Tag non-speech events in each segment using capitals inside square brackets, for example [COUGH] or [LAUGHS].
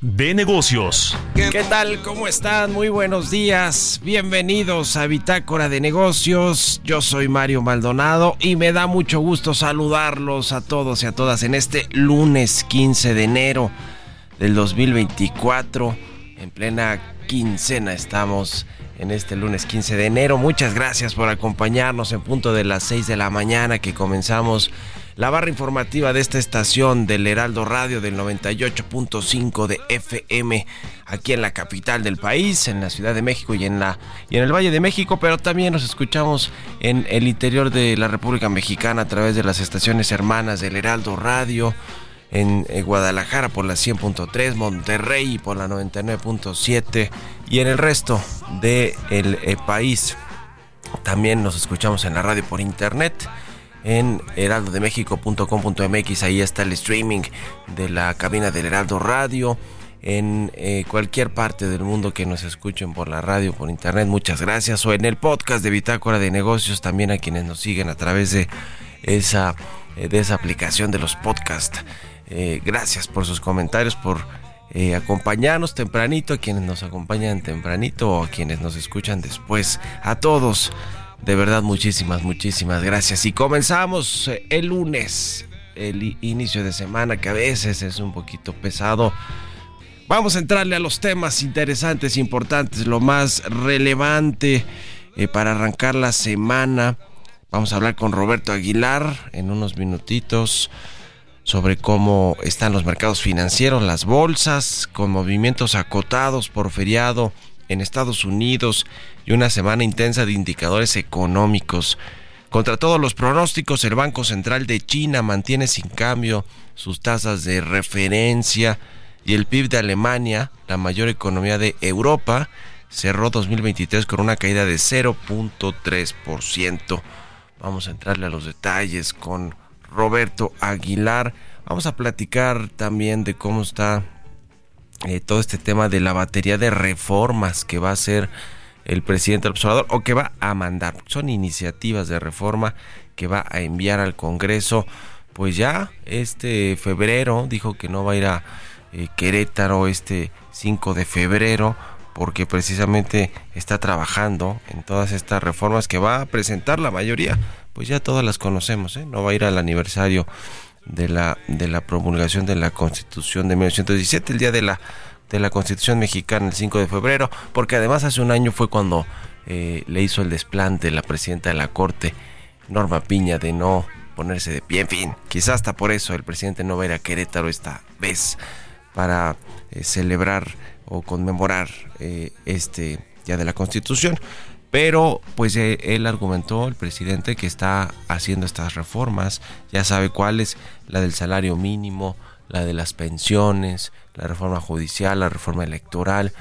de negocios. ¿Qué tal? ¿Cómo están? Muy buenos días. Bienvenidos a Bitácora de negocios. Yo soy Mario Maldonado y me da mucho gusto saludarlos a todos y a todas en este lunes 15 de enero del 2024. En plena quincena estamos en este lunes 15 de enero. Muchas gracias por acompañarnos en punto de las 6 de la mañana que comenzamos la barra informativa de esta estación del Heraldo Radio del 98.5 de FM aquí en la capital del país, en la Ciudad de México y en la y en el Valle de México, pero también nos escuchamos en el interior de la República Mexicana a través de las estaciones hermanas del Heraldo Radio en Guadalajara por la 100.3, Monterrey por la 99.7 y en el resto del eh, país. También nos escuchamos en la radio por internet en heraldodemexico.com.mx. Ahí está el streaming de la cabina del Heraldo Radio. En eh, cualquier parte del mundo que nos escuchen por la radio, por internet, muchas gracias. O en el podcast de Bitácora de Negocios, también a quienes nos siguen a través de esa, de esa aplicación de los podcasts. Eh, gracias por sus comentarios, por eh, acompañarnos tempranito, a quienes nos acompañan tempranito o a quienes nos escuchan después. A todos, de verdad, muchísimas, muchísimas gracias. Y comenzamos eh, el lunes, el inicio de semana, que a veces es un poquito pesado. Vamos a entrarle a los temas interesantes, importantes, lo más relevante para arrancar la semana. Vamos a hablar con Roberto Aguilar en unos minutitos sobre cómo están los mercados financieros, las bolsas, con movimientos acotados por feriado en Estados Unidos y una semana intensa de indicadores económicos. Contra todos los pronósticos, el Banco Central de China mantiene sin cambio sus tasas de referencia y el PIB de Alemania, la mayor economía de Europa, cerró 2023 con una caída de 0.3%. Vamos a entrarle a los detalles con Roberto Aguilar. Vamos a platicar también de cómo está eh, todo este tema de la batería de reformas que va a hacer el presidente del observador o que va a mandar. Son iniciativas de reforma que va a enviar al Congreso. Pues ya este febrero dijo que no va a ir a eh, Querétaro este 5 de febrero porque precisamente está trabajando en todas estas reformas que va a presentar la mayoría pues ya todas las conocemos, ¿eh? no va a ir al aniversario de la, de la promulgación de la Constitución de 1917, el día de la, de la Constitución mexicana, el 5 de febrero, porque además hace un año fue cuando eh, le hizo el desplante la presidenta de la Corte, Norma Piña, de no ponerse de pie. En fin, quizás hasta por eso el presidente no va a ir a Querétaro esta vez para eh, celebrar o conmemorar este día de la Constitución. Pero pues eh, él argumentó, el presidente, que está haciendo estas reformas, ya sabe cuáles, la del salario mínimo, la de las pensiones, la reforma judicial, la reforma electoral,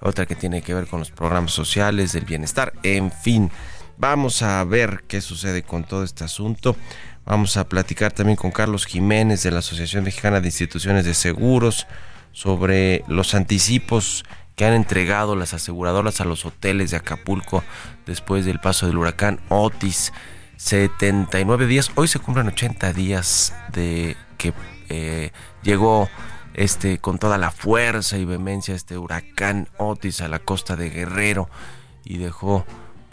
otra que tiene que ver con los programas sociales, del bienestar, en fin. Vamos a ver qué sucede con todo este asunto. Vamos a platicar también con Carlos Jiménez de la Asociación Mexicana de Instituciones de Seguros sobre los anticipos que han entregado las aseguradoras a los hoteles de Acapulco después del paso del huracán Otis. 79 días, hoy se cumplen 80 días de que eh, llegó este con toda la fuerza y vehemencia este huracán Otis a la costa de Guerrero y dejó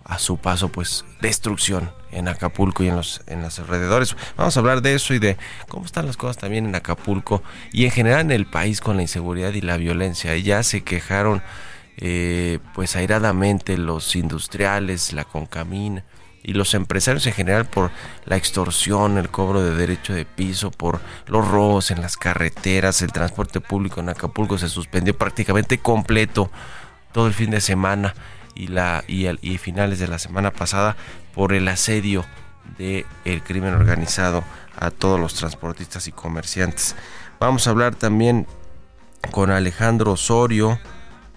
a su paso pues destrucción en Acapulco y en los en los alrededores. Vamos a hablar de eso y de cómo están las cosas también en Acapulco y en general en el país con la inseguridad y la violencia. Ya se quejaron eh, pues airadamente los industriales, la Concamín, y los empresarios en general por la extorsión, el cobro de derecho de piso, por los robos en las carreteras, el transporte público en Acapulco se suspendió prácticamente completo todo el fin de semana y, la, y, y finales de la semana pasada por el asedio del el crimen organizado a todos los transportistas y comerciantes. Vamos a hablar también con Alejandro Osorio,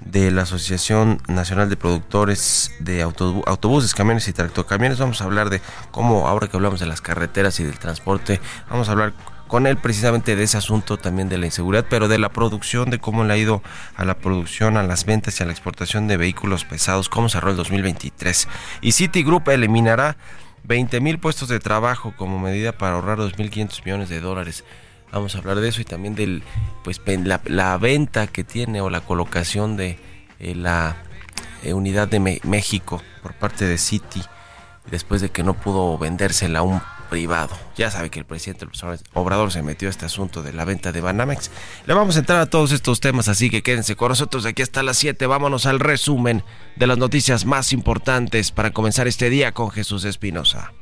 de la Asociación Nacional de Productores de Autobuses, Camiones y Tractocamiones. Vamos a hablar de cómo, ahora que hablamos de las carreteras y del transporte, vamos a hablar con él precisamente de ese asunto también de la inseguridad, pero de la producción, de cómo le ha ido a la producción, a las ventas y a la exportación de vehículos pesados, cómo cerró el 2023. Y Citigroup eliminará 20 mil puestos de trabajo como medida para ahorrar 2.500 millones de dólares. Vamos a hablar de eso y también de pues, la, venta que tiene o la colocación de eh, la eh, unidad de México por parte de Citi después de que no pudo vendérsela a un privado. Ya sabe que el presidente Obrador se metió a este asunto de la venta de Banamex. Le vamos a entrar a todos estos temas, así que quédense con nosotros aquí hasta las 7. Vámonos al resumen de las noticias más importantes para comenzar este día con Jesús Espinosa.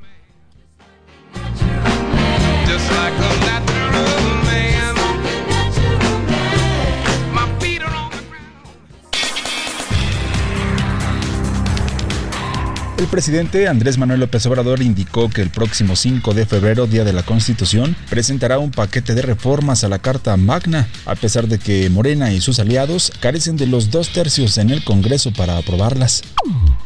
El presidente Andrés Manuel López Obrador indicó que el próximo 5 de febrero, Día de la Constitución, presentará un paquete de reformas a la Carta Magna, a pesar de que Morena y sus aliados carecen de los dos tercios en el Congreso para aprobarlas.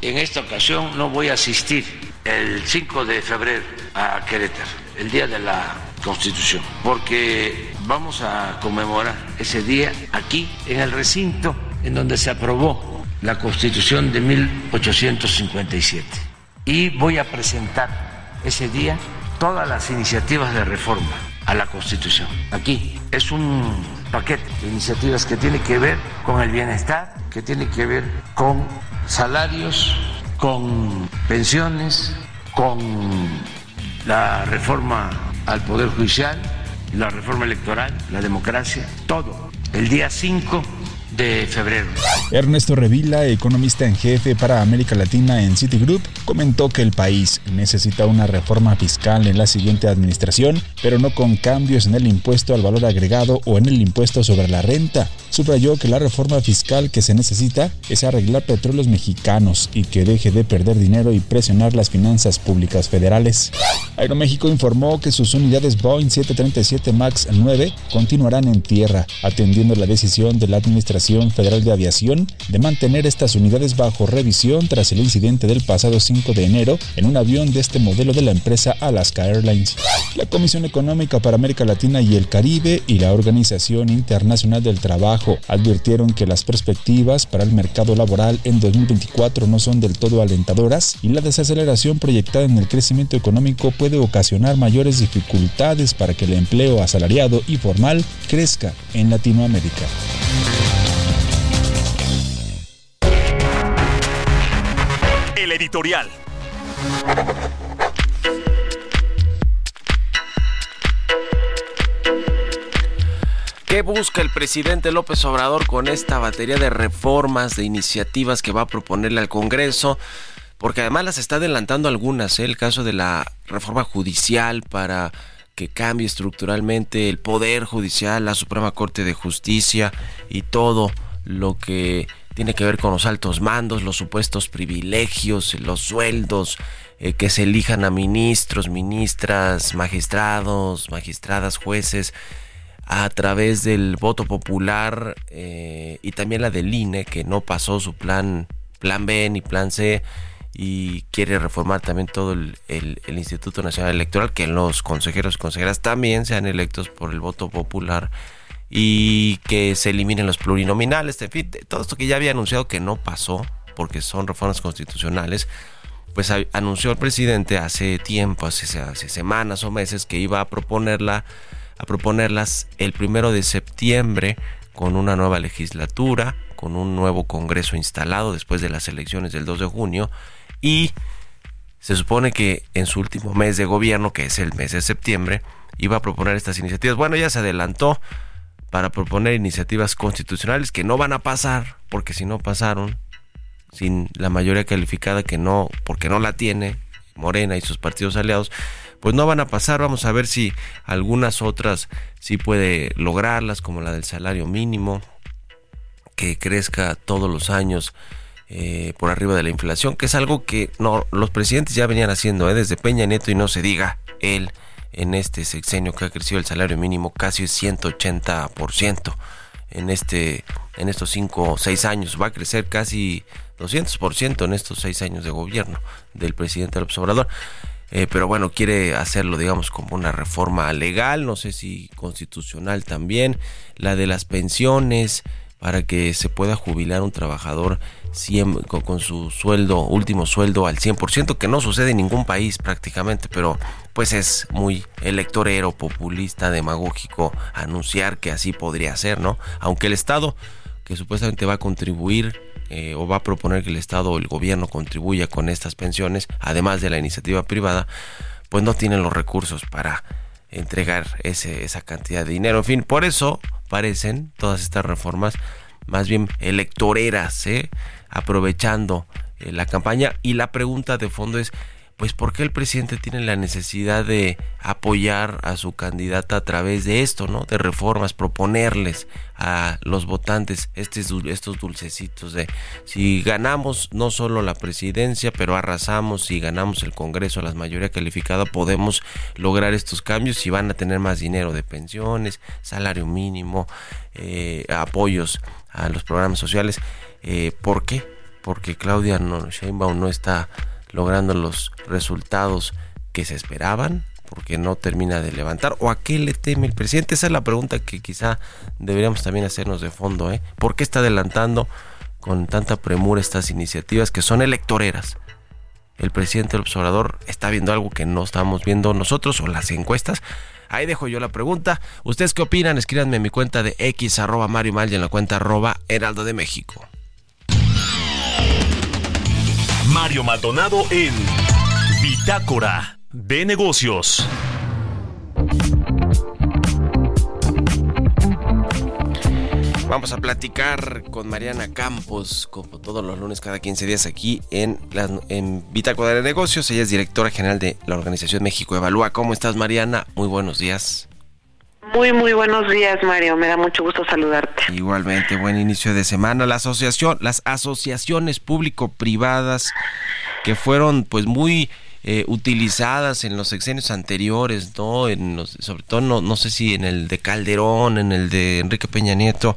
En esta ocasión no voy a asistir el 5 de febrero a Querétaro, el Día de la Constitución, porque vamos a conmemorar ese día aquí en el recinto en donde se aprobó la Constitución de 1857. Y voy a presentar ese día todas las iniciativas de reforma a la Constitución. Aquí es un paquete de iniciativas que tiene que ver con el bienestar, que tiene que ver con salarios, con pensiones, con la reforma al Poder Judicial, la reforma electoral, la democracia, todo. El día 5 de febrero. Ernesto Revila, economista en jefe para América Latina en Citigroup, comentó que el país necesita una reforma fiscal en la siguiente administración, pero no con cambios en el impuesto al valor agregado o en el impuesto sobre la renta. Subrayó que la reforma fiscal que se necesita es arreglar petróleos mexicanos y que deje de perder dinero y presionar las finanzas públicas federales. Aeroméxico informó que sus unidades Boeing 737 MAX 9 continuarán en tierra, atendiendo la decisión de la Administración Federal de Aviación de mantener estas unidades bajo revisión tras el incidente del pasado 5 de enero en un avión de este modelo de la empresa Alaska Airlines. La Comisión Económica para América Latina y el Caribe y la Organización Internacional del Trabajo advirtieron que las perspectivas para el mercado laboral en 2024 no son del todo alentadoras y la desaceleración proyectada en el crecimiento económico puede ocasionar mayores dificultades para que el empleo asalariado y formal crezca en Latinoamérica. Editorial. ¿Qué busca el presidente López Obrador con esta batería de reformas, de iniciativas que va a proponerle al Congreso? Porque además las está adelantando algunas, ¿eh? el caso de la reforma judicial para que cambie estructuralmente el poder judicial, la Suprema Corte de Justicia y todo lo que tiene que ver con los altos mandos, los supuestos privilegios, los sueldos, eh, que se elijan a ministros, ministras, magistrados, magistradas, jueces, a través del voto popular eh, y también la del INE, que no pasó su plan, plan B ni plan C y quiere reformar también todo el, el, Instituto Nacional Electoral, que los consejeros y consejeras también sean electos por el voto popular y que se eliminen los plurinominales, en fin, todo esto que ya había anunciado que no pasó porque son reformas constitucionales, pues anunció el presidente hace tiempo, hace, semanas o meses que iba a proponerla, a proponerlas el primero de septiembre con una nueva legislatura, con un nuevo Congreso instalado después de las elecciones del 2 de junio y se supone que en su último mes de gobierno, que es el mes de septiembre, iba a proponer estas iniciativas. Bueno, ya se adelantó, para proponer iniciativas constitucionales que no van a pasar, porque si no pasaron, sin la mayoría calificada que no, porque no la tiene, Morena y sus partidos aliados, pues no van a pasar. Vamos a ver si algunas otras sí puede lograrlas, como la del salario mínimo, que crezca todos los años eh, por arriba de la inflación, que es algo que no los presidentes ya venían haciendo ¿eh? desde Peña Nieto y no se diga él en este sexenio que ha crecido el salario mínimo casi 180% en este en estos 5 o 6 años va a crecer casi 200% en estos 6 años de gobierno del presidente López Obrador. Eh, pero bueno quiere hacerlo digamos como una reforma legal no sé si constitucional también la de las pensiones para que se pueda jubilar un trabajador con, su sueldo, último sueldo al 100%, que no sucede en ningún país prácticamente, pero pues es muy electorero, populista, demagógico anunciar que así podría ser, ¿no? Aunque el Estado, que supuestamente va a contribuir eh, o va a proponer que el Estado o el gobierno contribuya con estas pensiones, además de la iniciativa privada, pues no tienen los recursos para entregar ese, esa cantidad de dinero. En fin, por eso parecen todas estas reformas más bien electoreras, ¿eh? aprovechando eh, la campaña. Y la pregunta de fondo es, pues ¿por qué el presidente tiene la necesidad de apoyar a su candidata a través de esto, ¿no? De reformas, proponerles a los votantes estos, estos dulcecitos de si ganamos no solo la presidencia, pero arrasamos, si ganamos el Congreso, la mayoría calificada, podemos lograr estos cambios y van a tener más dinero de pensiones, salario mínimo, eh, apoyos a los programas sociales. Eh, ¿Por qué? Porque Claudia no, Sheinbaum no está logrando los resultados que se esperaban, porque no termina de levantar, o a qué le teme el presidente. Esa es la pregunta que quizá deberíamos también hacernos de fondo. ¿eh? ¿Por qué está adelantando con tanta premura estas iniciativas que son electoreras? El presidente observador está viendo algo que no estamos viendo nosotros o las encuestas. Ahí dejo yo la pregunta. ¿Ustedes qué opinan? Escríbanme en mi cuenta de X arroba Mario Mal y en la cuenta arroba Heraldo de México. Mario Maldonado en Bitácora de Negocios. Vamos a platicar con Mariana Campos, como todos los lunes, cada 15 días aquí en, en Bitácora de Negocios. Ella es directora general de la Organización México Evalúa. ¿Cómo estás, Mariana? Muy buenos días. Muy, muy buenos días, Mario. Me da mucho gusto saludarte. Igualmente, buen inicio de semana. La asociación, las asociaciones público-privadas que fueron pues muy eh, utilizadas en los sexenios anteriores, ¿no? En sobre todo, no, no sé si en el de Calderón, en el de Enrique Peña Nieto,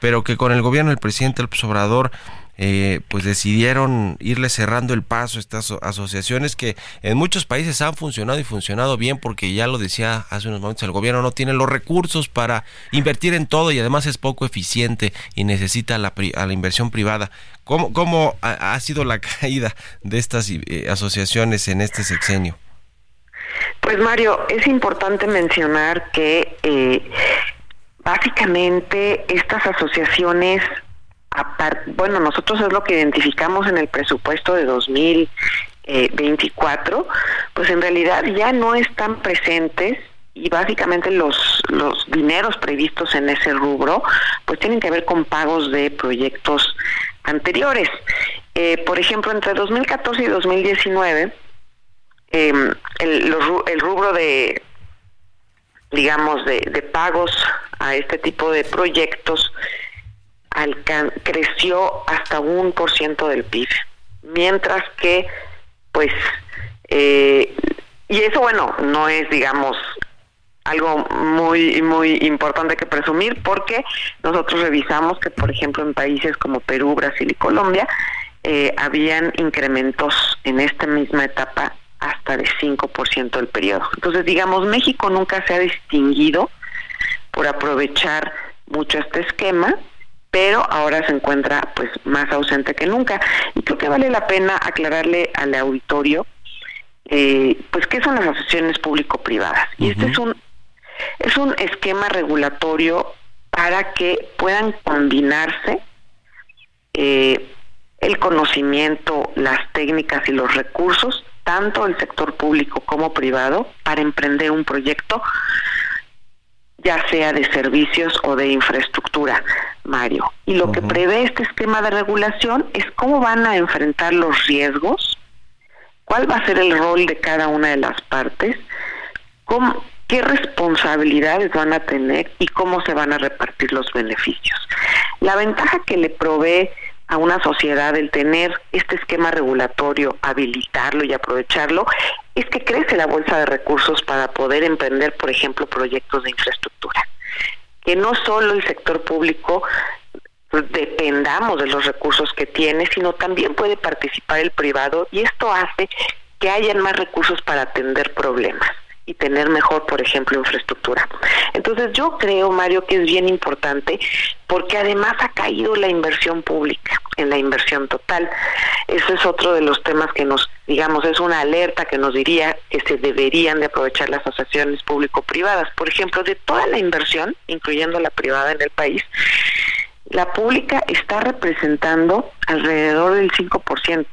pero que con el gobierno del presidente López Obrador eh, pues decidieron irle cerrando el paso a estas asociaciones que en muchos países han funcionado y funcionado bien porque ya lo decía hace unos momentos, el gobierno no tiene los recursos para invertir en todo y además es poco eficiente y necesita la, a la inversión privada. ¿Cómo, cómo ha, sido la [LAUGHS] caída de estas eh, asociaciones en este sexenio? Pues Mario, es importante mencionar que eh, básicamente estas asociaciones bueno, nosotros es lo que identificamos en el presupuesto de 2024, pues en realidad ya no están presentes y básicamente los, los dineros previstos en ese rubro pues tienen que ver con pagos de proyectos anteriores. Eh, por ejemplo, entre 2014 y 2019, em, el, el rubro de, digamos, de pagos a este tipo de proyectos creció hasta un por ciento del PIB, mientras que, pues, eh, y eso, bueno, no es, digamos, algo muy muy importante que presumir porque nosotros revisamos que por ejemplo en países como Perú, Brasil y Colombia eh, habían incrementos en esta misma etapa hasta de 5% del periodo. Entonces, digamos, México nunca se ha distinguido por aprovechar mucho este esquema pero ahora se encuentra pues más ausente que nunca. Y creo que vale la pena aclararle al auditorio eh, pues qué son las asociaciones público-privadas. Y este es un es un esquema regulatorio para que puedan combinarse eh, el conocimiento, las técnicas y los recursos, tanto el sector público como privado, para emprender un proyecto ya sea de servicios o de infraestructura, Mario. Y lo que prevé este esquema de regulación es cómo van a enfrentar los riesgos cuál va a ser el rol de cada una de las partes, cómo, qué responsabilidades van a tener y cómo se van a repartir los beneficios. La ventaja que le provee a una sociedad el tener este esquema regulatorio, habilitarlo y aprovecharlo, es que crece la bolsa de recursos para poder emprender, por ejemplo, proyectos de infraestructura. Que no solo el sector público dependamos de los recursos que tiene, sino también puede participar el privado y esto hace que hayan más recursos para atender problemas y tener mejor, por ejemplo, infraestructura. Entonces yo creo, Mario, que es bien importante porque además ha caído la inversión pública en la inversión total. Ese es otro de los temas que nos, digamos, es una alerta que nos diría que se deberían de aprovechar las asociaciones público-privadas. Por ejemplo, de toda la inversión, incluyendo la privada en el país, la pública está representando alrededor del 5%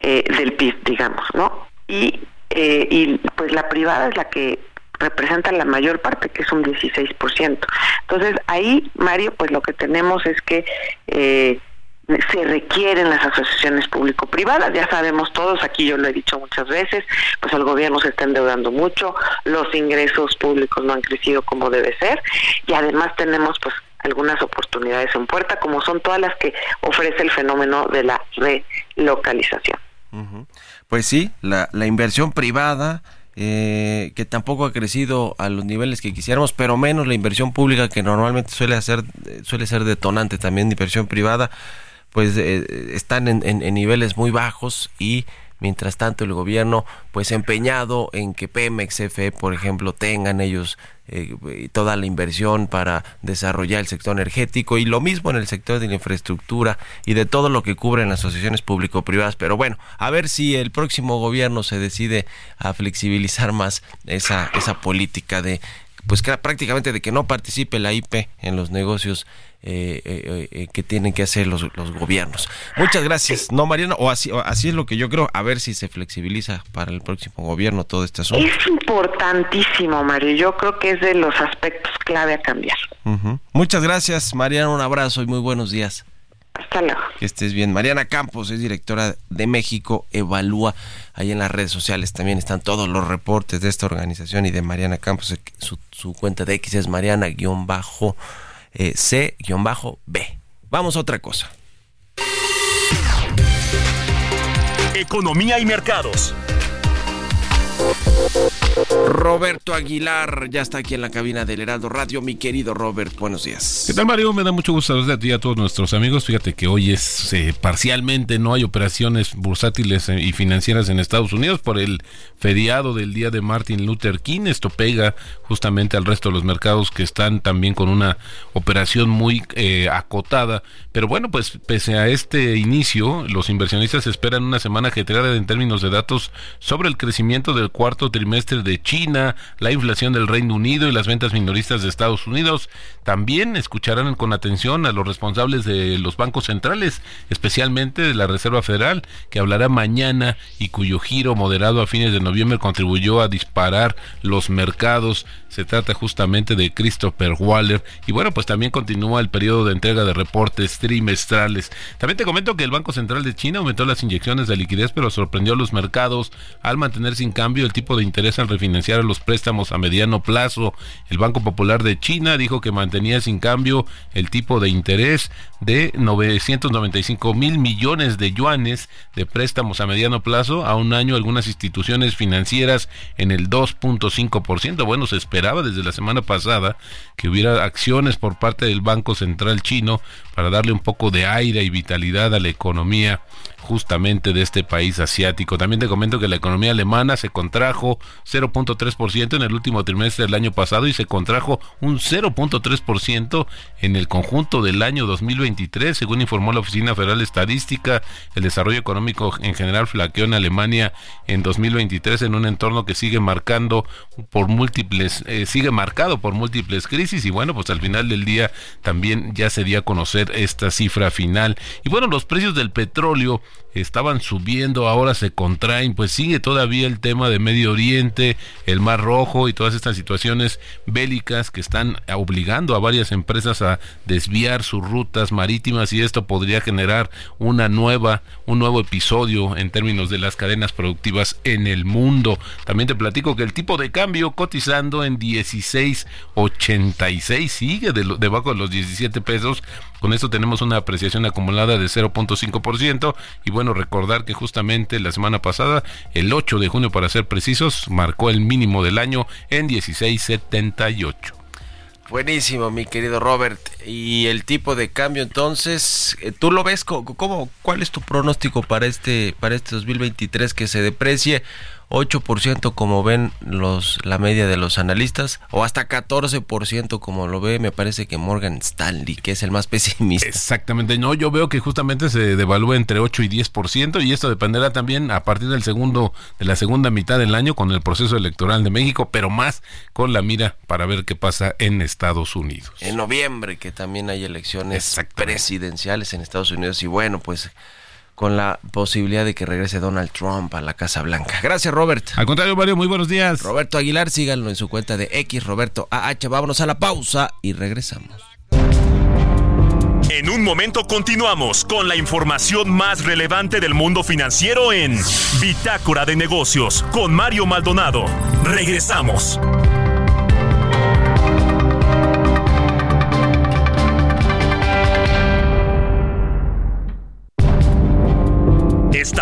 eh, del PIB, digamos, ¿no? Y eh, y pues la privada es la que representa la mayor parte, que es un 16%. Entonces ahí, Mario, pues lo que tenemos es que eh, se requieren las asociaciones público-privadas, ya sabemos todos, aquí yo lo he dicho muchas veces, pues el gobierno se está endeudando mucho, los ingresos públicos no han crecido como debe ser y además tenemos pues algunas oportunidades en puerta, como son todas las que ofrece el fenómeno de la relocalización. Pues sí, la, la inversión privada, eh, que tampoco ha crecido a los niveles que quisiéramos, pero menos la inversión pública que normalmente suele hacer, suele ser detonante también de inversión privada, pues eh, están en, en, niveles muy bajos y mientras tanto el gobierno pues empeñado en que Pemex, CFE por ejemplo tengan ellos eh, toda la inversión para desarrollar el sector energético y lo mismo en el sector de la infraestructura y de todo lo que cubren las asociaciones público-privadas. Pero bueno, a ver si el próximo gobierno se decide a flexibilizar más esa, esa política de pues que prácticamente de que no participe la IP en los negocios eh, eh, eh, que tienen que hacer los, los, gobiernos. Muchas gracias. No, Mariana, o así, así es lo que yo creo, a ver si se flexibiliza para el próximo gobierno todo este asunto. Es importantísimo, Mario. Yo creo que es de los aspectos clave a cambiar. Muchas gracias, Mariana. Un abrazo y muy buenos días. Hasta luego. Que estés bien. Mariana Campos es directora de México Evalúa. Ahí en las redes sociales también están todos los reportes de esta organización y de Mariana Campos. Su, su cuenta de X es Mariana-bajo eh, C-B. Vamos a otra cosa. Economía y mercados. Roberto Aguilar ya está aquí en la cabina del Heraldo Radio. Mi querido Robert, buenos días. ¿Qué tal, Mario? Me da mucho gusto saludarte a ti a todos nuestros amigos. Fíjate que hoy es eh, parcialmente, no hay operaciones bursátiles eh, y financieras en Estados Unidos por el feriado del día de Martin Luther King. Esto pega justamente al resto de los mercados que están también con una operación muy eh, acotada. Pero bueno, pues pese a este inicio, los inversionistas esperan una semana ajetreada en términos de datos sobre el crecimiento del cuarto trimestre de China, la inflación del Reino Unido y las ventas minoristas de Estados Unidos. También escucharán con atención a los responsables de los bancos centrales, especialmente de la Reserva Federal, que hablará mañana y cuyo giro moderado a fines de noviembre contribuyó a disparar los mercados. Se trata justamente de Christopher Waller. Y bueno, pues también continúa el periodo de entrega de reportes trimestrales. También te comento que el Banco Central de China aumentó las inyecciones de liquidez, pero sorprendió a los mercados al mantener sin cambio el tipo de interés al refinanciar los préstamos a mediano plazo. El Banco Popular de China dijo que mantenía sin cambio el tipo de interés de 995 mil millones de yuanes de préstamos a mediano plazo a un año algunas instituciones financieras en el 2.5%. Bueno, se esperaba desde la semana pasada que hubiera acciones por parte del Banco Central chino para darle un poco de aire y vitalidad a la economía justamente de este país asiático. También te comento que la economía alemana se contrajo 0.3% en el último trimestre del año pasado y se contrajo un 0.3% en el conjunto del año 2023, según informó la Oficina Federal de Estadística. El desarrollo económico en general flaqueó en Alemania en 2023 en un entorno que sigue marcando por múltiples, eh, sigue marcado por múltiples crisis y bueno, pues al final del día también ya se dio a conocer esta cifra final. Y bueno, los precios del petróleo estaban subiendo, ahora se contraen, pues sigue todavía el tema de Medio Oriente, el Mar Rojo y todas estas situaciones bélicas que están obligando a varias empresas a desviar sus rutas marítimas y esto podría generar una nueva, un nuevo episodio en términos de las cadenas productivas en el mundo. También te platico que el tipo de cambio cotizando en 16.86 sigue debajo de los 17 pesos con esto tenemos una apreciación acumulada de 0.5% y bueno, recordar que justamente la semana pasada, el 8 de junio para ser precisos, marcó el mínimo del año en 16.78. Buenísimo, mi querido Robert. Y el tipo de cambio, entonces, eh, ¿tú lo ves? ¿Cómo, cuál es tu pronóstico para este, para este 2023 que se deprecie? 8% como ven los la media de los analistas o hasta 14% como lo ve me parece que Morgan Stanley que es el más [LAUGHS] pesimista. Exactamente, no, yo veo que justamente se devalúa entre 8 y 10% y esto dependerá también a partir del segundo de la segunda mitad del año con el proceso electoral de México, pero más con la mira para ver qué pasa en Estados Unidos. En noviembre que también hay elecciones presidenciales en Estados Unidos y bueno, pues con la posibilidad de que regrese Donald Trump a la Casa Blanca. Gracias, Robert. Al contrario, Mario, muy buenos días. Roberto Aguilar, síganlo en su cuenta de X, Roberto AH. Vámonos a la pausa y regresamos. En un momento continuamos con la información más relevante del mundo financiero en Bitácora de Negocios con Mario Maldonado. Regresamos.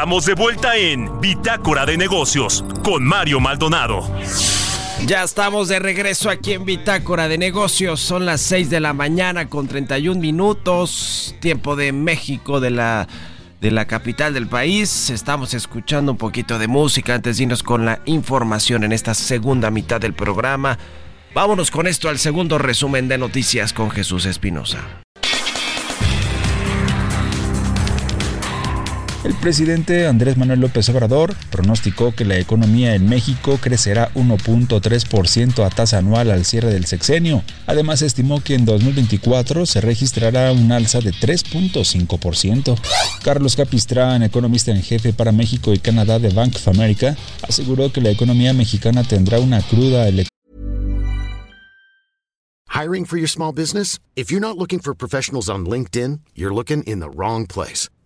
Estamos de vuelta en Bitácora de Negocios con Mario Maldonado. Ya estamos de regreso aquí en Bitácora de Negocios. Son las 6 de la mañana con 31 minutos. Tiempo de México, de la, de la capital del país. Estamos escuchando un poquito de música antes de irnos con la información en esta segunda mitad del programa. Vámonos con esto al segundo resumen de noticias con Jesús Espinosa. El presidente Andrés Manuel López Obrador pronosticó que la economía en México crecerá 1.3% a tasa anual al cierre del sexenio. Además, estimó que en 2024 se registrará un alza de 3.5%. Carlos Capistrán, economista en jefe para México y Canadá de Bank of America, aseguró que la economía mexicana tendrá una cruda elección. Hiring for your small business? If you're not looking for professionals on LinkedIn, you're looking in the wrong place.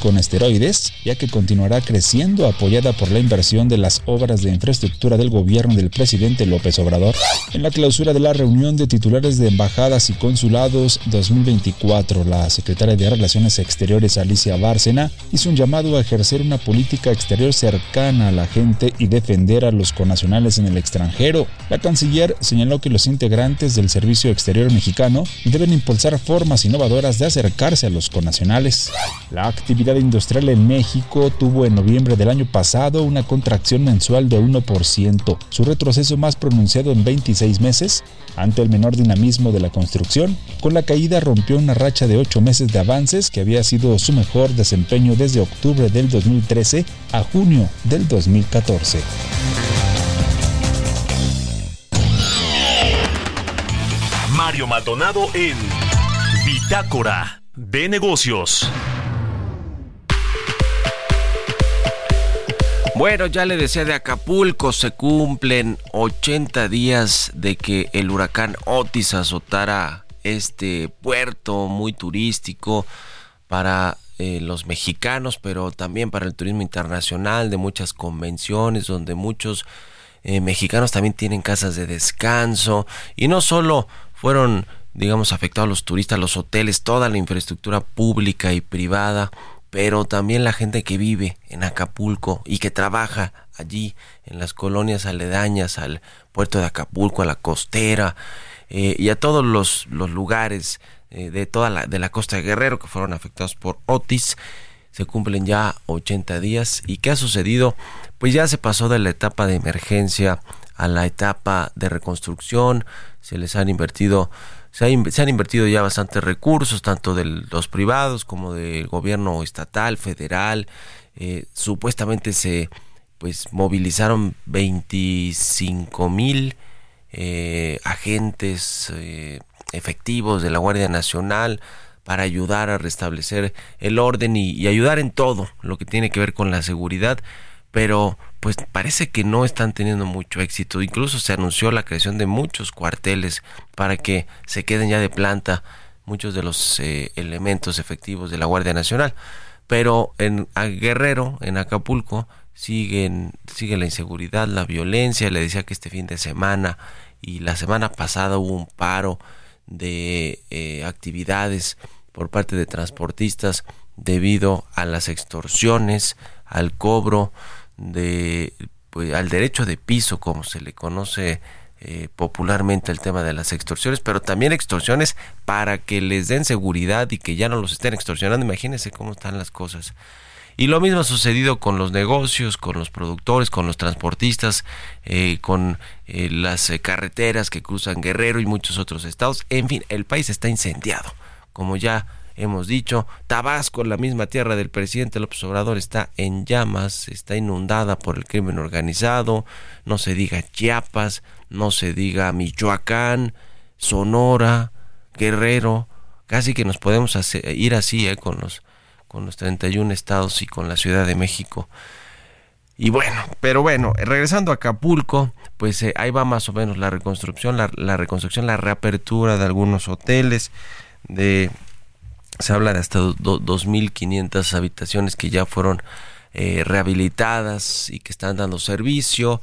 Con esteroides, ya que continuará creciendo apoyada por la inversión de las obras de infraestructura del gobierno del presidente López Obrador. En la clausura de la reunión de titulares de embajadas y consulados 2024, la secretaria de Relaciones Exteriores Alicia Bárcena hizo un llamado a ejercer una política exterior cercana a la gente y defender a los conacionales en el extranjero. La canciller señaló que los integrantes del Servicio Exterior mexicano deben impulsar formas innovadoras de acercarse a los conacionales. La actividad industrial en México tuvo en noviembre del año pasado una contracción mensual de 1%, su retroceso más pronunciado en 26 meses, ante el menor dinamismo de la construcción. Con la caída rompió una racha de 8 meses de avances que había sido su mejor desempeño desde octubre del 2013 a junio del 2014. Mario Maldonado en Bitácora de Negocios. Bueno, ya le decía de Acapulco, se cumplen 80 días de que el huracán Otis azotara este puerto muy turístico para eh, los mexicanos, pero también para el turismo internacional, de muchas convenciones, donde muchos eh, mexicanos también tienen casas de descanso. Y no solo fueron digamos afectados los turistas, los hoteles, toda la infraestructura pública y privada pero también la gente que vive en Acapulco y que trabaja allí en las colonias aledañas al puerto de Acapulco, a la costera eh, y a todos los, lugares eh, de toda la, de la costa de Guerrero que fueron afectados por Otis, se cumplen ya 80 días. ¿Y qué ha sucedido? Pues ya se pasó de la etapa de emergencia a la etapa de reconstrucción, se les han invertido se, han invertido ya bastantes recursos, tanto de los privados como del gobierno estatal, federal. Eh, supuestamente se pues movilizaron 25 mil eh, agentes eh, efectivos de la Guardia Nacional para ayudar a restablecer el orden y, ayudar en todo lo que tiene que ver con la seguridad, pero pues parece que no están teniendo mucho éxito. Incluso se anunció la creación de muchos cuarteles para que se queden ya de planta muchos de los eh, elementos efectivos de la Guardia Nacional. Pero en Guerrero, en Acapulco, siguen, sigue la inseguridad, la violencia. Le decía que este fin de semana y la semana pasada hubo un paro de eh, actividades por parte de transportistas debido a las extorsiones, al cobro de pues, al derecho de piso como se le conoce eh, popularmente el tema de las extorsiones, pero también extorsiones para que les den seguridad y que ya no los estén extorsionando. Imagínense cómo están las cosas. Y lo mismo ha sucedido con los negocios, con los productores, con los transportistas, eh, con eh, las carreteras que cruzan Guerrero y muchos otros estados. En fin, el país está incendiado. Como ya hemos dicho, Tabasco, la misma tierra del presidente López Obrador, está en llamas, está inundada por el crimen organizado. No se diga Chiapas, no se diga Michoacán, Sonora, Guerrero. Casi que nos podemos ir así con los con los 31 estados y con la Ciudad de México. Y bueno, pero bueno, regresando a Acapulco, pues eh, ahí va más o menos la reconstrucción, la, reconstrucción, la reapertura de algunos hoteles, de se habla de hasta 2.500 habitaciones que ya fueron eh, rehabilitadas y que están dando servicio.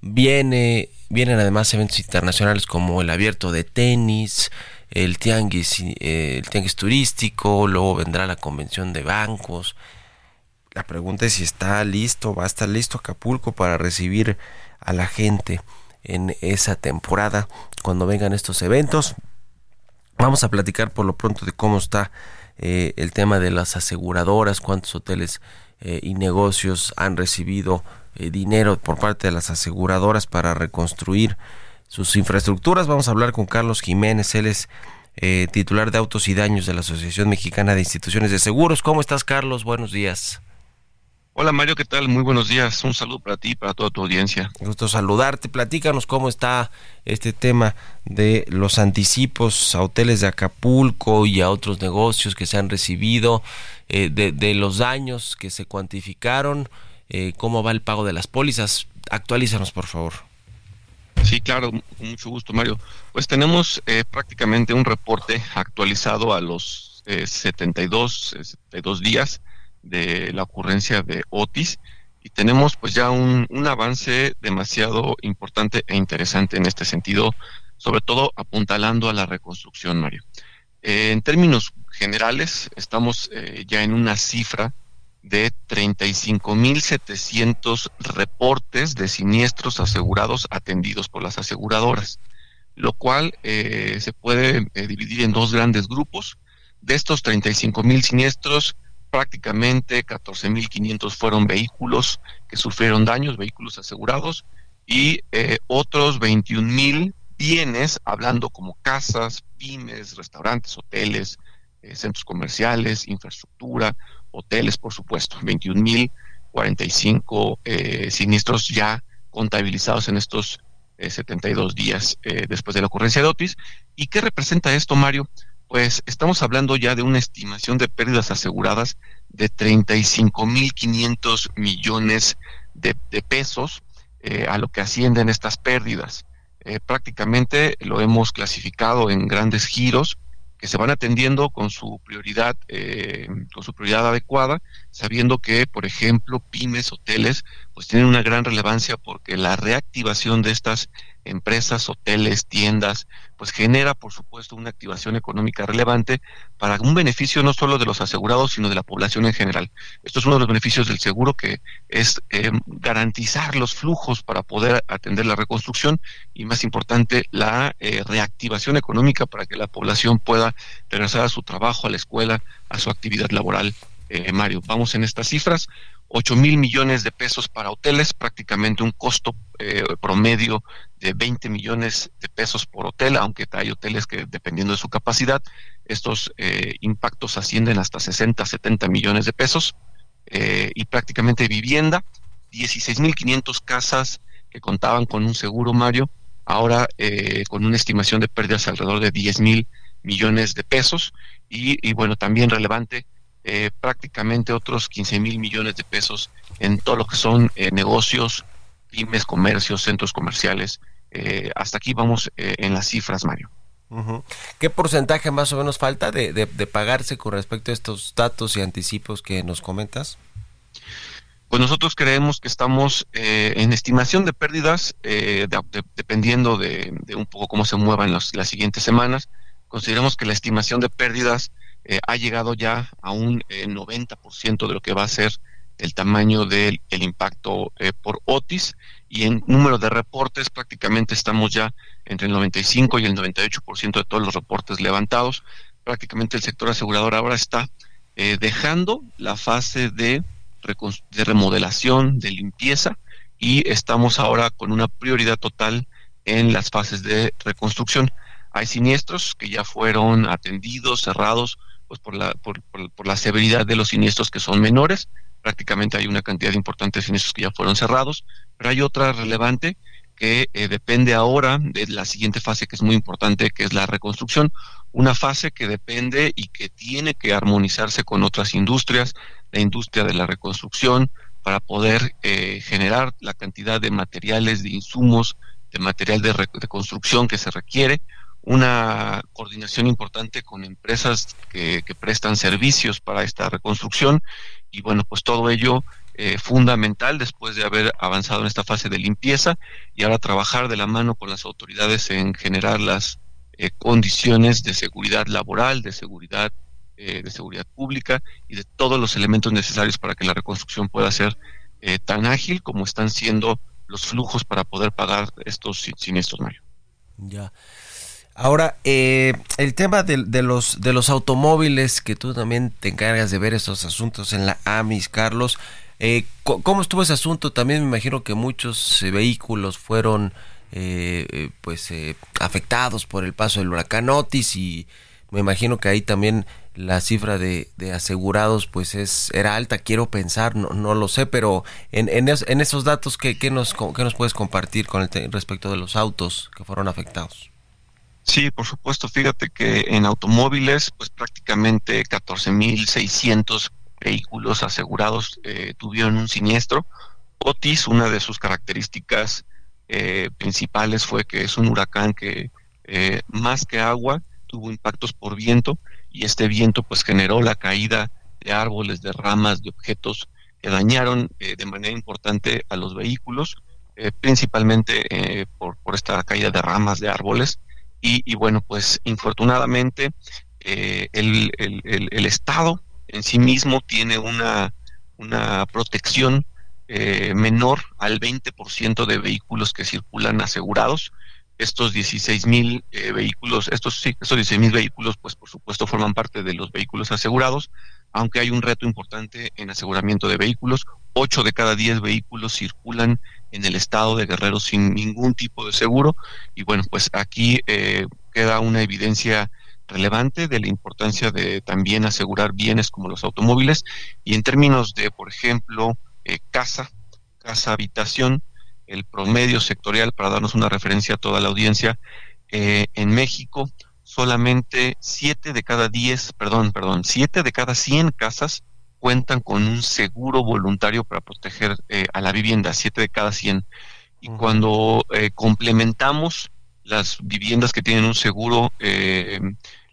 Viene, vienen además eventos internacionales como el abierto de tenis, el tianguis, eh, el tianguis turístico, luego vendrá la convención de bancos. La pregunta es si está listo, va a estar listo Acapulco para recibir a la gente en esa temporada cuando vengan estos eventos. Vamos a platicar por lo pronto de cómo está eh, el tema de las aseguradoras, cuántos hoteles eh, y negocios han recibido dinero por parte de las aseguradoras para reconstruir sus infraestructuras. Vamos a hablar con Carlos Jiménez, él es eh, titular de Autos y Daños de la Asociación Mexicana de Instituciones de Seguros. ¿Cómo estás, Carlos? Buenos días. Hola Mario, ¿qué tal? Muy buenos días. Un saludo para ti y para toda tu audiencia. Gusto saludarte. Platícanos cómo está este tema de los anticipos a hoteles de Acapulco y a otros negocios que se han recibido, eh, de, los daños que se cuantificaron, eh, cómo va el pago de las pólizas. Actualízanos, por favor. Sí, claro, con mucho gusto, Mario. Pues tenemos eh, prácticamente un reporte actualizado a los 72, eh, 72 eh, días de la ocurrencia de Otis y tenemos pues ya un, un avance demasiado importante e interesante en este sentido, sobre todo apuntalando a la reconstrucción, Mario. en términos generales, estamos ya en una cifra de 35.700 reportes de siniestros asegurados atendidos por las aseguradoras, lo cual eh, se puede eh, dividir en dos grandes grupos. De estos 35.000 siniestros, prácticamente 14.500 fueron vehículos que sufrieron daños, vehículos asegurados, y eh, otros 21.000 bienes, hablando como casas, pymes, restaurantes, hoteles, centros comerciales, infraestructura, hoteles, por supuesto, 21.045 eh, siniestros ya contabilizados en estos 72 eh, días eh, después de la ocurrencia de Otis. ¿Y qué representa esto, Mario? Pues estamos hablando ya de una estimación de pérdidas aseguradas de 35.500 millones de, pesos eh, a lo que ascienden estas pérdidas. prácticamente lo hemos clasificado en grandes giros que se van atendiendo con su prioridad, eh, con su prioridad adecuada, sabiendo que, por ejemplo, pymes, hoteles, pues tienen una gran relevancia porque la reactivación de estas empresas, hoteles, tiendas, pues genera, por supuesto, una activación económica relevante para un beneficio no solo de los asegurados, sino de la población en general. Esto es uno de los beneficios del seguro, que es eh, garantizar los flujos para poder atender la reconstrucción y, más importante, la eh, reactivación económica para que la población pueda regresar a su trabajo, a la escuela, a su actividad laboral eh, Mario. Vamos en estas cifras, 8 mil millones de pesos para hoteles, prácticamente un costo eh, promedio de 20 millones de pesos por hotel, aunque hay hoteles que dependiendo de su capacidad, estos eh, impactos ascienden hasta 60, 70 millones de pesos. y prácticamente vivienda, 16.500 casas que contaban con un seguro, Mario, ahora con una estimación de pérdidas alrededor de 10 mil millones de pesos y, bueno, también relevante, eh, prácticamente otros 15 mil millones de pesos en todo lo que son eh, negocios, pymes, comercios, centros comerciales. Eh, hasta aquí vamos en las cifras, Mario. ¿Qué porcentaje más o menos falta de, de, pagarse con respecto a estos datos y anticipos que nos comentas? Pues nosotros creemos que estamos en estimación de pérdidas, dependiendo de, un poco cómo se muevan las siguientes semanas, consideramos que la estimación de pérdidas eh, ha llegado ya a un 90% eh, de lo que va a ser el tamaño del impacto eh, por Otis y en número de reportes prácticamente estamos ya entre el 95 y el 98% de todos los reportes levantados. Prácticamente el sector asegurador ahora está dejando la fase de remodelación, de limpieza y estamos ahora con una prioridad total en las fases de reconstrucción. Hay siniestros que ya fueron atendidos, cerrados, pues por la, por, por, la severidad de los siniestros que son menores. Prácticamente hay una cantidad importante de siniestros que ya fueron cerrados, pero hay otra relevante que eh, depende ahora de la siguiente fase que es muy importante, que es la reconstrucción. Una fase que depende y que tiene que armonizarse con otras industrias, la industria de la reconstrucción, para poder eh, generar la cantidad de materiales, de insumos, de material de reconstrucción que se requiere una coordinación importante con empresas que, prestan servicios para esta reconstrucción y bueno, pues todo ello eh, fundamental después de haber avanzado en esta fase de limpieza y ahora trabajar de la mano con las autoridades en generar las eh, condiciones de seguridad laboral, de seguridad eh, de seguridad pública y de todos los elementos necesarios para que la reconstrucción pueda ser tan ágil como están siendo los flujos para poder pagar estos siniestros, Mario. Ya. Ahora, eh, el tema de, los, de los automóviles, que tú también te encargas de ver estos asuntos en la AMIS, Carlos, eh, ¿cómo estuvo ese asunto? También me imagino que muchos eh, vehículos fueron pues afectados por el paso del huracán Otis y me imagino que ahí también la cifra de, asegurados pues es era alta, quiero pensar, no, no lo sé, pero en, en, esos datos, ¿qué, qué, nos, ¿qué nos puedes compartir con el respecto de los autos que fueron afectados? Sí, por supuesto. Fíjate que en automóviles, pues prácticamente 14.600 vehículos asegurados eh, tuvieron un siniestro. Otis, una de sus características eh, principales fue que es un huracán que eh, más que agua tuvo impactos por viento y este viento pues generó la caída de árboles, de ramas, de objetos que dañaron de manera importante a los vehículos, principalmente por, por esta caída de ramas de árboles y, bueno, pues infortunadamente eh, el, el, Estado en sí mismo tiene una, una protección eh, menor al 20% de vehículos que circulan asegurados. Estos 16 mil eh, vehículos, estos sí, estos 16 mil vehículos, pues por supuesto forman parte de los vehículos asegurados, aunque hay un reto importante en aseguramiento de vehículos. 8 de cada 10 vehículos circulan en el estado de Guerrero sin ningún tipo de seguro. Y bueno, pues aquí eh, queda una evidencia relevante de la importancia de también asegurar bienes como los automóviles y en términos de, por ejemplo, eh, casa, casa habitación, el promedio sectorial, para darnos una referencia a toda la audiencia, eh, en México solamente 7 de cada 10, perdón, perdón, 7 de cada 100 casas cuentan con un seguro voluntario para proteger eh, a la vivienda, 7 de cada 100. Y cuando eh, complementamos las viviendas que tienen un seguro eh,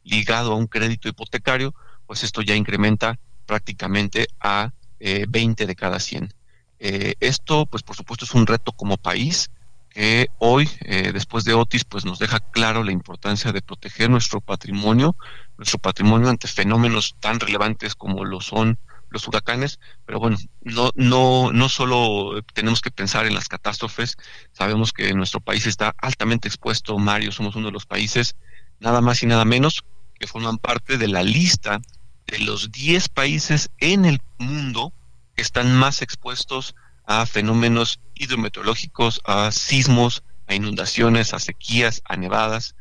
ligado a un crédito hipotecario, pues esto ya incrementa prácticamente a 20 de cada 100. esto, pues por supuesto, es un reto como país que hoy, después de Otis, pues nos deja claro la importancia de proteger nuestro patrimonio, nuestro patrimonio ante fenómenos tan relevantes como lo son los huracanes, pero bueno, no, no, no solo tenemos que pensar en las catástrofes, sabemos que nuestro país está altamente expuesto, Mario, somos uno de los países, nada más y nada menos, que forman parte de la lista de los 10 países en el mundo que están más expuestos a fenómenos hidrometeorológicos, a sismos, a inundaciones, a sequías, a nevadas.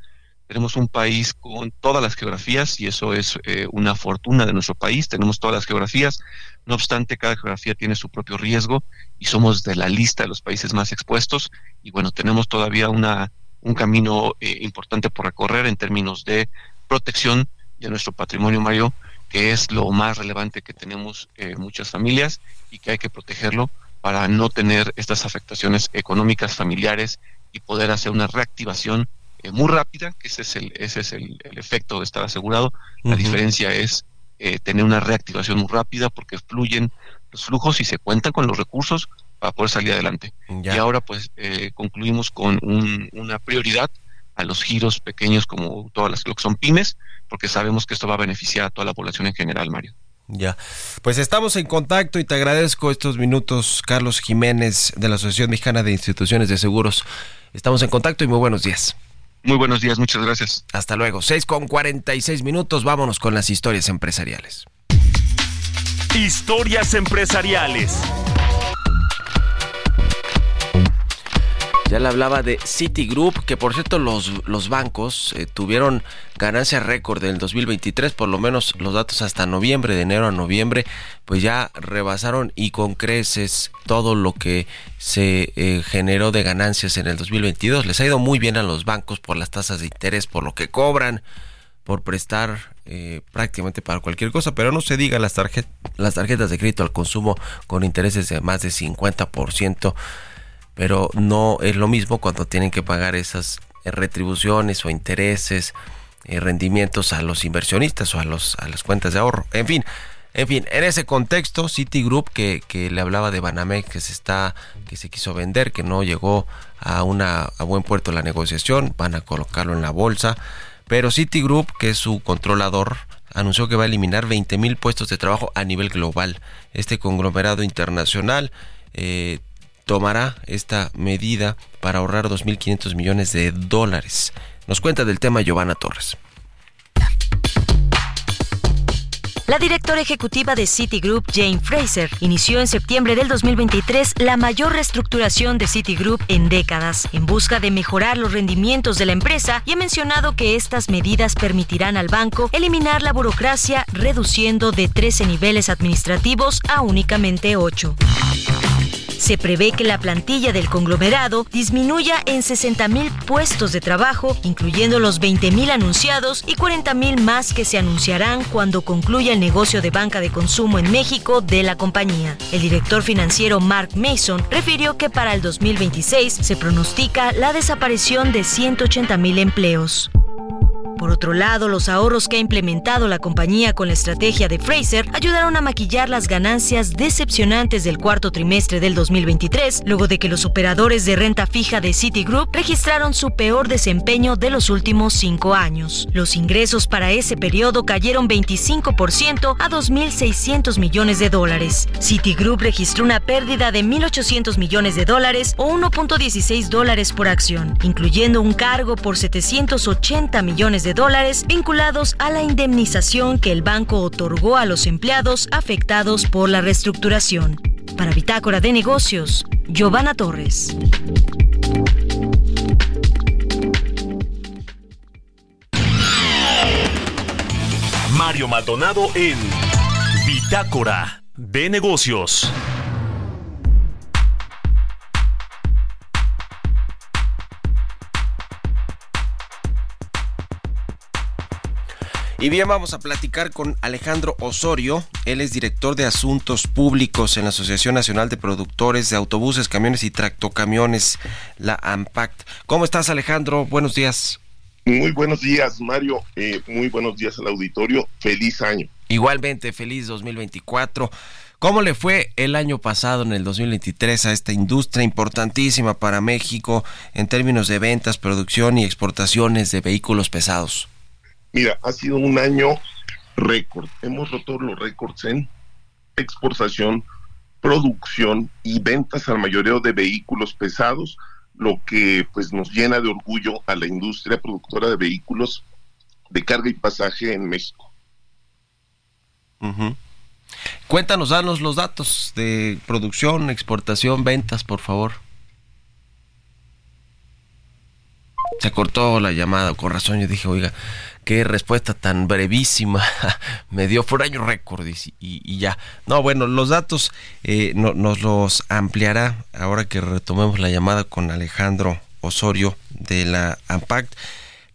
Tenemos un país con todas las geografías y eso es eh, una fortuna de nuestro país. Tenemos todas las geografías. No obstante, cada geografía tiene su propio riesgo y somos de la lista de los países más expuestos. Y bueno, tenemos todavía una, un camino eh, importante por recorrer en términos de protección de nuestro patrimonio, Mario, que es lo más relevante que tenemos eh, muchas familias y que hay que protegerlo para no tener estas afectaciones económicas, familiares y poder hacer una reactivación eh, muy rápida, que ese es el, ese es el, efecto de estar asegurado. La diferencia es eh, tener una reactivación muy rápida porque fluyen los flujos y se cuentan con los recursos para poder salir adelante. Y ahora pues eh, concluimos con una prioridad a los giros pequeños como todas las lo que son pymes, porque sabemos que esto va a beneficiar a toda la población en general, Mario. Ya, pues estamos en contacto y te agradezco estos minutos, Carlos Jiménez, de la Asociación Mexicana de Instituciones de Seguros. Estamos en contacto y muy buenos días. Muy buenos días, muchas gracias. Hasta luego. 6 con 46 minutos, vámonos con las historias empresariales. Historias empresariales. Ya le hablaba de Citigroup, que por cierto los, los bancos eh, tuvieron ganancia récord en el 2023, por lo menos los datos hasta noviembre, de enero a noviembre, pues ya rebasaron y con creces todo lo que se eh, generó de ganancias en el 2022. Les ha ido muy bien a los bancos por las tasas de interés, por lo que cobran, por prestar eh, prácticamente para cualquier cosa, pero no se diga las, las tarjetas de crédito al consumo con intereses de más de 50% pero no es lo mismo cuando tienen que pagar esas eh, retribuciones o intereses, eh, rendimientos a los inversionistas o a, los, a las cuentas de ahorro. En fin, en fin, en ese contexto, Citigroup, que, que le hablaba de Banamex, que se está, que se quiso vender, que no llegó a una a buen puerto la negociación, van a colocarlo en la bolsa. Pero Citigroup, que es su controlador, anunció que va a eliminar 20 mil puestos de trabajo a nivel global. Este conglomerado internacional eh, tomará esta medida para ahorrar 2.500 millones de dólares. Nos cuenta del tema Giovanna Torres. La directora ejecutiva de Citigroup, Jane Fraser, inició en septiembre del 2023 la mayor reestructuración de Citigroup en décadas, en busca de mejorar los rendimientos de la empresa y ha mencionado que estas medidas permitirán al banco eliminar la burocracia, reduciendo de 13 niveles administrativos a únicamente 8. Se prevé que la plantilla del conglomerado disminuya en 60.000 puestos de trabajo, incluyendo los 20.000 anunciados y 40.000 más que se anunciarán cuando concluya el negocio de banca de consumo en México de la compañía. El director financiero Mark Mason refirió que para el 2026 se pronostica la desaparición de 180.000 empleos. Por otro lado, los ahorros que ha implementado la compañía con la estrategia de Fraser ayudaron a maquillar las ganancias decepcionantes del cuarto trimestre del 2023, luego de que los operadores de renta fija de Citigroup registraron su peor desempeño de los últimos cinco años. Los ingresos para ese periodo cayeron 25% a 2.600 millones de dólares. Citigroup registró una pérdida de 1.800 millones de dólares o 1.16 dólares por acción, incluyendo un cargo por 780 millones de dólares vinculados a la indemnización que el banco otorgó a los empleados afectados por la reestructuración. Para Bitácora de Negocios, Giovanna Torres. Mario Maldonado en Bitácora de Negocios. Y bien, vamos a platicar con Alejandro Osorio. Él es director de Asuntos Públicos en la Asociación Nacional de Productores de Autobuses, Camiones y Tractocamiones, la AMPACT. ¿Cómo estás, Alejandro? Buenos días. Muy buenos días, Mario. Eh, muy buenos días al auditorio. Feliz año. Igualmente, feliz 2024. ¿Cómo le fue el año pasado, en el 2023, a esta industria importantísima para México en términos de ventas, producción y exportaciones de vehículos pesados? Mira, ha sido un año récord. Hemos roto los récords en exportación, producción y ventas al mayoreo de vehículos pesados, lo que pues nos llena de orgullo a la industria productora de vehículos de carga y pasaje en México. Cuéntanos, danos los datos de producción, exportación, ventas, por favor. Se cortó la llamada, con razón yo dije, oiga, qué respuesta tan brevísima [LAUGHS] me dio por año récord y, ya. No, bueno, los datos eh, nos los ampliará ahora que retomemos la llamada con Alejandro Osorio de la AMPACT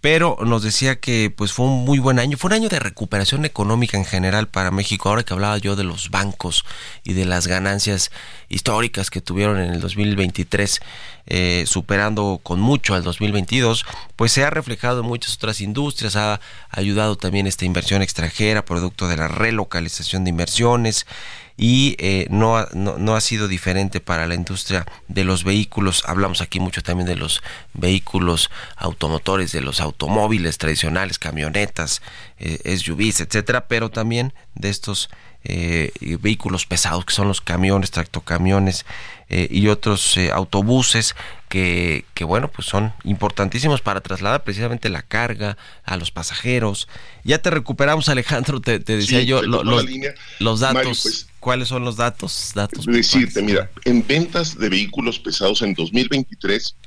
pero nos decía que pues fue un muy buen año, fue un año de recuperación económica en general para México, ahora que hablaba yo de los bancos y de las ganancias históricas que tuvieron en el 2023, eh, superando con mucho al 2022, pues se ha reflejado en muchas otras industrias, ha ayudado también esta inversión extranjera, producto de la relocalización de inversiones, y eh, no, ha, no, ha sido diferente para la industria de los vehículos. Hablamos aquí mucho también de los vehículos automotores, de los automóviles tradicionales, camionetas, eh, SUVs, etcétera, pero también de estos eh, vehículos pesados que son los camiones, tractocamiones eh, y otros eh, autobuses que, que, bueno pues son importantísimos para trasladar precisamente la carga a los pasajeros. Ya te recuperamos Alejandro, te, decía yo los, los, datos. Pues, ¿Cuáles son los datos? datos decirte, mira, en ventas de vehículos pesados en 2023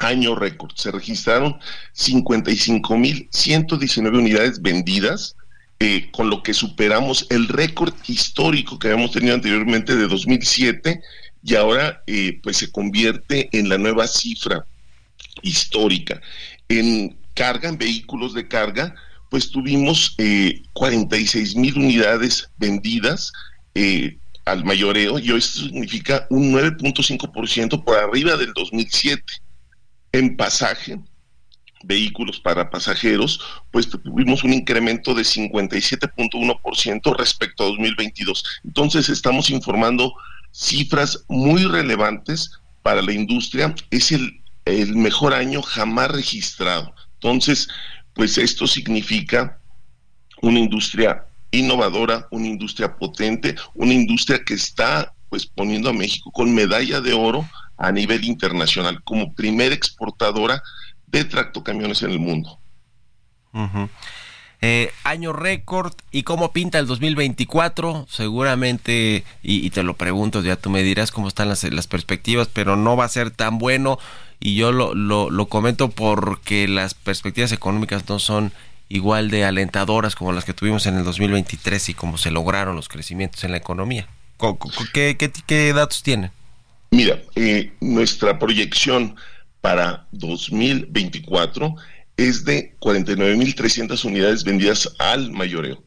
año récord. Se registraron 55.119 unidades vendidas, eh, con lo que superamos el récord histórico que habíamos tenido anteriormente de 2007 y ahora eh, pues se convierte en la nueva cifra histórica. En carga, en vehículos de carga, pues tuvimos eh, 46 mil unidades vendidas eh, al mayoreo y esto significa un 9.5% por arriba del 2007. En pasaje, vehículos para pasajeros, pues tuvimos un incremento de 57.1% respecto a 2022. Entonces estamos informando cifras muy relevantes para la industria. Es el, el mejor año jamás registrado. Entonces, pues esto significa una industria innovadora, una industria potente, una industria que está pues poniendo a México con medalla de oro a nivel internacional como primera exportadora de tractocamiones en el mundo. Eh, año récord y cómo pinta el 2024 seguramente y, te lo pregunto ya tú me dirás cómo están las, perspectivas pero no va a ser tan bueno. Y yo lo, lo, lo, comento porque las perspectivas económicas no son igual de alentadoras como las que tuvimos en el 2023 y cómo se lograron los crecimientos en la economía ¿qué, datos tienen? Mira, eh, nuestra proyección para 2024 es de 49.300 unidades vendidas al mayoreo,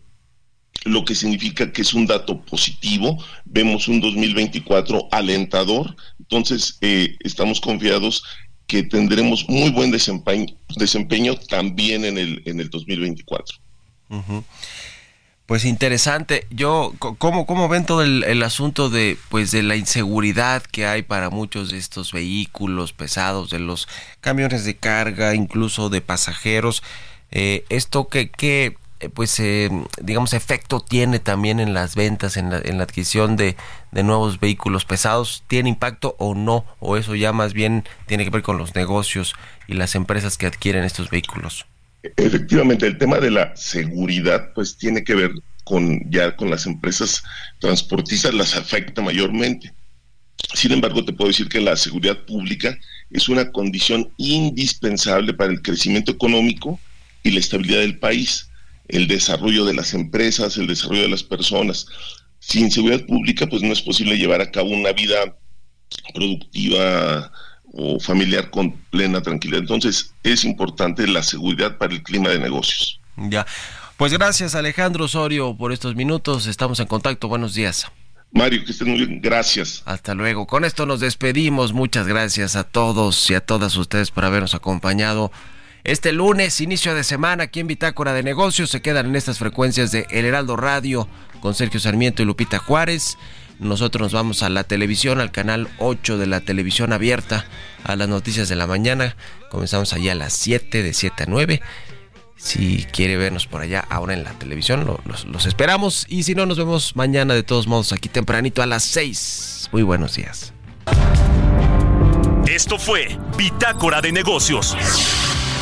lo que significa que es un dato positivo. Vemos un 2024 alentador, entonces eh, estamos confiados que tendremos muy buen desempeño, también en el, en el 2024. Pues interesante. Yo, ¿cómo, cómo ven todo el, asunto de, pues, de la inseguridad que hay para muchos de estos vehículos pesados, de los camiones de carga, incluso de pasajeros? Eh, esto que, que eh, pues, eh, digamos, efecto tiene también en las ventas, en la, en la adquisición de, de nuevos vehículos pesados? ¿Tiene impacto o no? ¿O eso ya más bien tiene que ver con los negocios y las empresas que adquieren estos vehículos? Efectivamente, el tema de la seguridad pues tiene que ver con ya con las empresas transportistas, las afecta mayormente. Sin embargo, te puedo decir que la seguridad pública es una condición indispensable para el crecimiento económico y la estabilidad del país, el desarrollo de las empresas, el desarrollo de las personas. Sin seguridad pública, pues no es posible llevar a cabo una vida productiva, o familiar con plena tranquilidad. Entonces es importante la seguridad para el clima de negocios. Ya. Pues gracias Alejandro Osorio por estos minutos. Estamos en contacto. Buenos días. Mario, que estén muy bien. Gracias. Hasta luego. Con esto nos despedimos. Muchas gracias a todos y a todas ustedes por habernos acompañado. Este lunes, inicio de semana, aquí en Bitácora de Negocios, se quedan en estas frecuencias de El Heraldo Radio con Sergio Sarmiento y Lupita Juárez. Nosotros nos vamos a la televisión, al canal 8 de la televisión abierta, a las noticias de la mañana. Comenzamos allá a las 7, de 7 a 9. Si quiere vernos por allá ahora en la televisión, los, esperamos. Y si no, nos vemos mañana de todos modos aquí tempranito a las 6. Muy buenos días. Esto fue Bitácora de Negocios